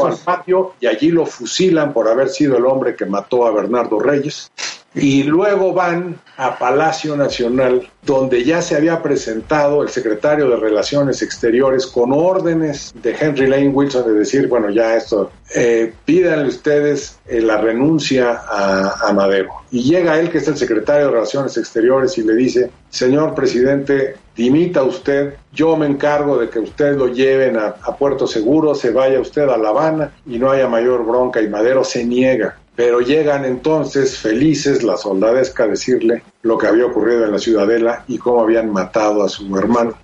al patio y allí lo fusilan por haber sido el hombre que mató a Bernardo Reyes. Y luego van a Palacio Nacional, donde ya se había presentado el secretario de Relaciones Exteriores con órdenes de Henry Lane Wilson de decir, bueno, ya esto, eh, pídanle ustedes eh, la renuncia a, Madero. Y llega él, que es el secretario de Relaciones Exteriores, y le dice, señor presidente, dimita usted, yo me encargo de que usted lo lleven a Puerto Seguro, se vaya usted a La Habana y no haya mayor bronca. Y Madero se niega. Pero llegan entonces felices la soldadesca a decirle lo que había ocurrido en la ciudadela y cómo habían matado a su hermano.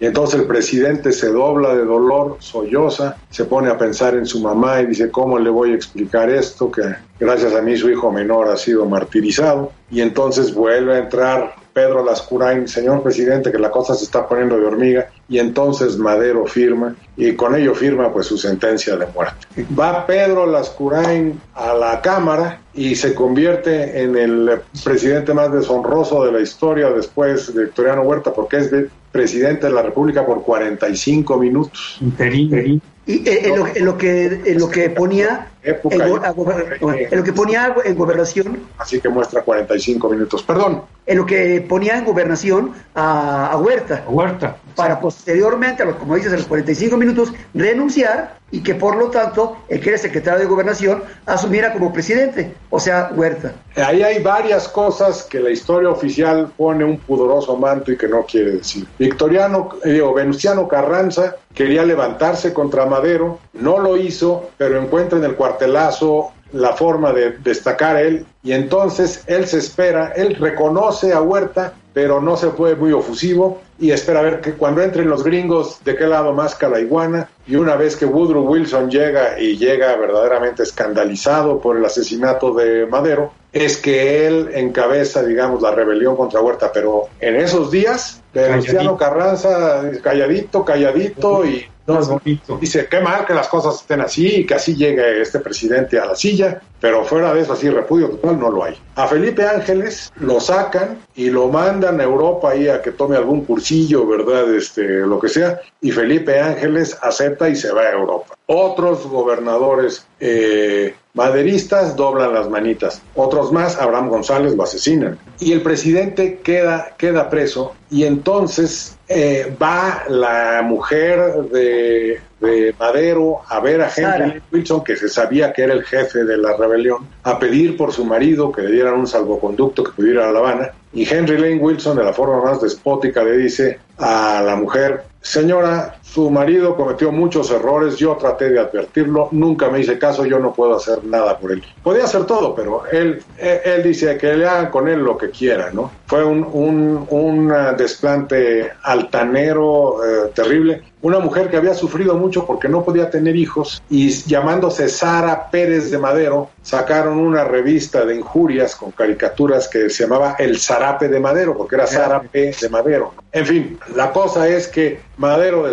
Y entonces el presidente se dobla de dolor, solloza, se pone a pensar en su mamá y dice, ¿cómo le voy a explicar esto? Que gracias a mí su hijo menor ha sido martirizado. Y entonces vuelve a entrar Pedro Lascurain, señor presidente, que la cosa se está poniendo de hormiga, y entonces Madero firma, y con ello firma pues su sentencia de muerte. Va Pedro Lascurain a la Cámara y se convierte en el presidente más deshonroso de la historia después de Victoriano Huerta, porque es de presidente de la República por 45 minutos.
Interín.
Y eh, en, lo, en lo que en lo que ponía
Época,
en, go- a gober- en lo que ponía en gobernación
Así que muestra 45 minutos. Perdón,
en lo que ponía en gobernación a, a Huerta
Huerta.
para posteriormente, a los, como dices, a los 45 minutos, renunciar y que por lo tanto el que era secretario de gobernación asumiera como presidente, o sea, Huerta.
Ahí hay varias cosas que la historia oficial pone un pudoroso manto y que no quiere decir. Victoriano eh, o Venustiano Carranza quería levantarse contra Madero, no lo hizo, pero encuentra en el cuartelazo la forma de destacar él y entonces él se espera, él reconoce a Huerta, pero no se fue muy ofusivo y espera a ver que cuando entren los gringos de qué lado más la iguana y una vez que Woodrow Wilson llega y llega verdaderamente escandalizado por el asesinato de Madero, es que él encabeza, digamos, la rebelión contra Huerta, pero en esos días, Venustiano. Carranza, calladito, calladito y
Más bonito.
Dice, qué mal que las cosas estén así y que así llegue este presidente a la silla, pero fuera de eso, así repudio total, no lo hay. A Felipe Ángeles lo sacan y lo mandan a Europa ahí a que tome algún cursillo, ¿verdad? Este, lo que sea, y Felipe Ángeles acepta y se va a Europa. Otros gobernadores eh, maderistas doblan las manitas, otros más, Abraham González lo asesinan. Y el presidente queda, queda preso y entonces eh, va la mujer de, de Madero a ver a
Sara.
Henry Wilson, que se sabía que era el jefe de la rebelión, a pedir por su marido que le dieran un salvoconducto que pudiera a La Habana. Y Henry Lane Wilson, de la forma más despótica, le dice a la mujer, señora, su marido cometió muchos errores, yo traté de advertirlo, nunca me hice caso, yo no puedo hacer nada por él. Podía hacer todo, pero él, él, él dice que le hagan con él lo que quiera, ¿no? Fue un, un, un uh, desplante altanero eh, terrible. Una mujer que había sufrido mucho porque no podía tener hijos y llamándose Sara Pérez de Madero, sacaron una revista de injurias con caricaturas que se llamaba El Zarape de Madero, porque era Sara P. de Madero. En fin, la cosa es que Madero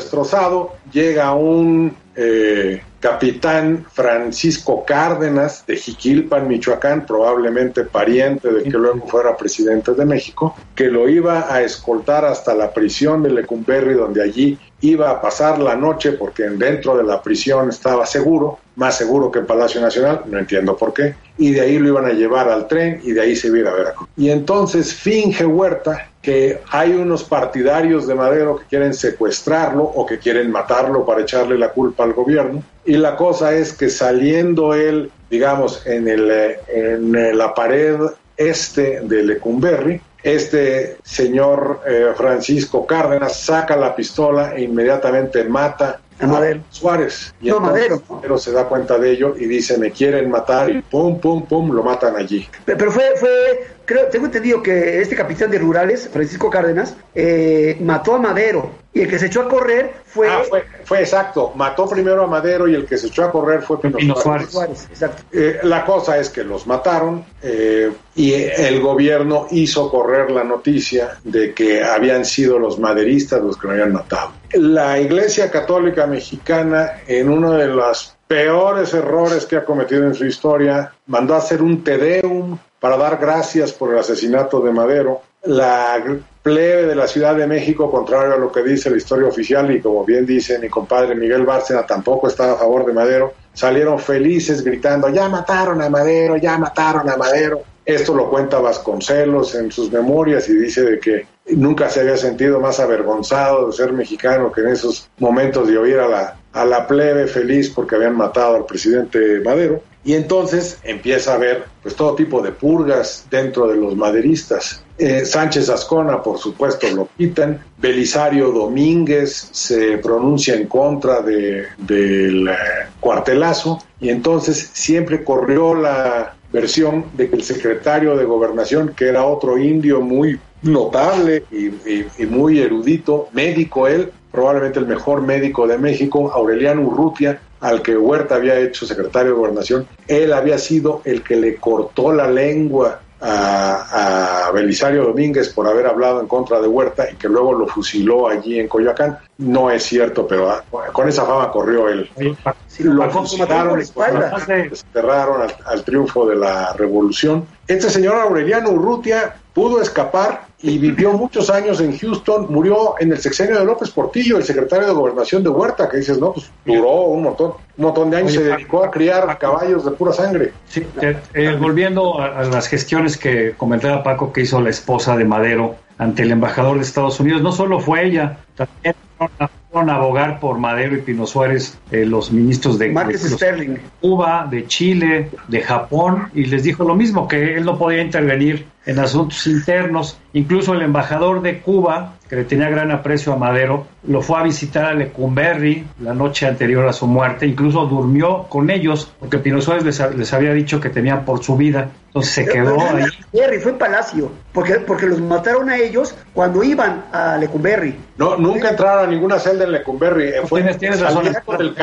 llega un eh, capitán Francisco Cárdenas de Jiquilpan, Michoacán, probablemente pariente de que luego fuera presidente de México, que lo iba a escoltar hasta la prisión de Lecumberri, donde allí iba a pasar la noche porque dentro de la prisión estaba seguro, más seguro que en Palacio Nacional, no entiendo por qué, y de ahí lo iban a llevar al tren y de ahí se iba a Veracruz. Y entonces finge Huerta que hay unos partidarios de Madero que quieren secuestrarlo o que quieren matarlo para echarle la culpa al gobierno. Y la cosa es que saliendo él, digamos, en, el, en la pared este de Lecumberri, este señor eh, Francisco Cárdenas saca la pistola e inmediatamente mata
a Madero.
Suárez. Y
no, Madero.
Madero se da cuenta de ello y dice, me quieren matar, y pum, pum, pum, lo matan allí.
Pero fue, fue creo, tengo entendido que este capitán de rurales, Francisco Cárdenas, eh, mató a Madero y el que se echó a correr fue...
Ah, fue, fue exacto, mató primero a Madero y el que se echó a correr fue Pino,
Pino
Suárez.
Exacto.
Eh, la cosa es que los mataron eh, y el gobierno hizo correr la noticia de que habían sido los maderistas los que lo habían matado. La Iglesia Católica Mexicana, en uno de los peores errores que ha cometido en su historia, mandó a hacer un tedeum para dar gracias por el asesinato de Madero la plebe de la Ciudad de México, contrario a lo que dice la historia oficial y como bien dice mi compadre Miguel Bárcena, tampoco estaba a favor de Madero, salieron felices gritando, ya mataron a Madero, ya mataron a Madero. Esto lo cuenta Vasconcelos en sus memorias y dice de que nunca se había sentido más avergonzado de ser mexicano que en esos momentos de oír a la, a la plebe feliz porque habían matado al presidente Madero. Y entonces empieza a haber pues todo tipo de purgas dentro de los maderistas. Eh, Sánchez Ascona, por supuesto, lo quitan. Belisario Domínguez se pronuncia en contra de, del eh, cuartelazo y entonces siempre corrió la versión de que el secretario de gobernación, que era otro indio muy notable y muy erudito, médico él, probablemente el mejor médico de México, Aureliano Urrutia, al que Huerta había hecho secretario de gobernación, él había sido el que le cortó la lengua a, a, Belisario Domínguez por haber hablado en contra de Huerta y que luego lo fusiló allí en Coyoacán. No es cierto, pero ah, con esa fama corrió él.
Sí, lo,
fusilaron y al, al, triunfo de la revolución. Este señor Aureliano Urrutia pudo escapar y vivió muchos años en Houston, murió en el sexenio de López Portillo, el secretario de gobernación de Huerta, que dices, no, pues duró un montón, un montón de años, Oye, se dedicó a criar a caballos de pura sangre.
Sí, eh, eh, volviendo a, a, las gestiones que comentaba Paco que hizo la esposa de Madero ante el embajador de Estados Unidos, no solo fue ella, también fueron a abogar por Madero y Pino Suárez eh, los ministros de,
de
los, Cuba, de Chile, de Japón, y les dijo lo mismo, que él no podía intervenir en asuntos internos. Incluso el embajador de Cuba, que le tenía gran aprecio a Madero, lo fue a visitar a Lecumberri la noche anterior a su muerte, incluso durmió con ellos, porque Pino Suárez les, les había dicho que tenían por su vida. Entonces se quedó ahí.
Lecumberri fue en Palacio, porque, porque los mataron a ellos cuando iban a Lecumberri.
No, nunca entraron a ninguna celda en Lecumberri. Fue
tienes, tienes razón.
Del,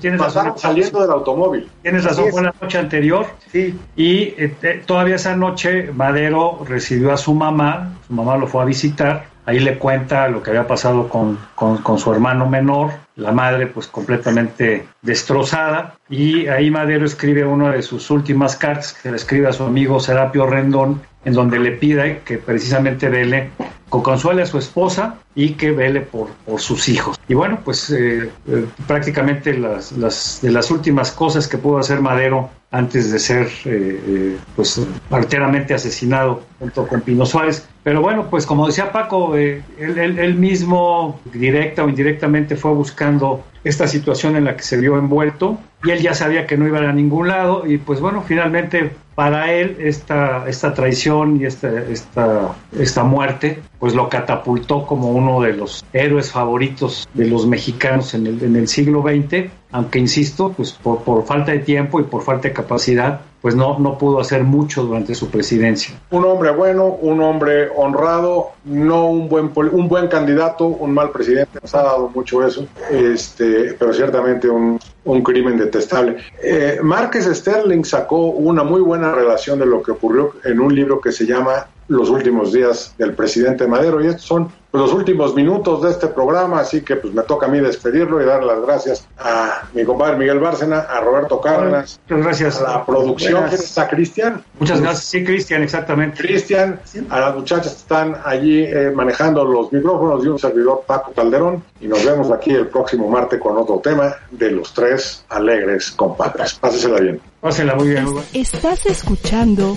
tienes razón. saliendo del automóvil.
Tienes razón, fue la noche anterior.
Sí.
Y eh, todavía esa noche Madero recibió a su mamá, su mamá lo fue a visitar, ahí le cuenta lo que había pasado con, con, con su hermano menor, la madre pues completamente destrozada y ahí Madero escribe una de sus últimas cartas que le escribe a su amigo Serapio Rendón en donde le pide que precisamente vele con consuele a su esposa y que vele por, por sus hijos. Y bueno, pues eh, eh, prácticamente las, las, de las últimas cosas que pudo hacer Madero antes de ser eh, pues arteramente asesinado junto con Pino Suárez. Pero bueno, pues como decía Paco, él, él, él mismo directa o indirectamente fue buscando esta situación en la que se vio envuelto y él ya sabía que no iba a ningún lado y pues bueno, finalmente para él esta, esta traición y esta, esta, esta muerte pues lo catapultó como uno de los héroes favoritos de los mexicanos en el, en el siglo XX, aunque insisto, pues por, por falta de tiempo y por falta de capacidad, pues no, no pudo hacer mucho durante su presidencia.
Un hombre bueno, un hombre honrado, no un buen, un buen candidato, un mal presidente, nos ha dado mucho eso, este, pero ciertamente un, un crimen detestable. Eh, Márquez Sterling sacó una muy buena relación de lo que ocurrió en un libro que se llama Los últimos días del presidente Madero y estos son los últimos minutos de este programa, así que pues me toca a mí despedirlo y dar las gracias a mi compadre Miguel Bárcena, a Roberto Cárdenas,
muchas gracias
a la producción, ¿quién está Cristian?
Muchas gracias, sí, Cristian, exactamente.
Cristian, a las muchachas que están allí eh, manejando los micrófonos y un servidor Paco Calderón y nos vemos aquí el próximo martes con otro tema de los tres alegres compadres. Pásesela bien.
Pásela muy bien.
Estás escuchando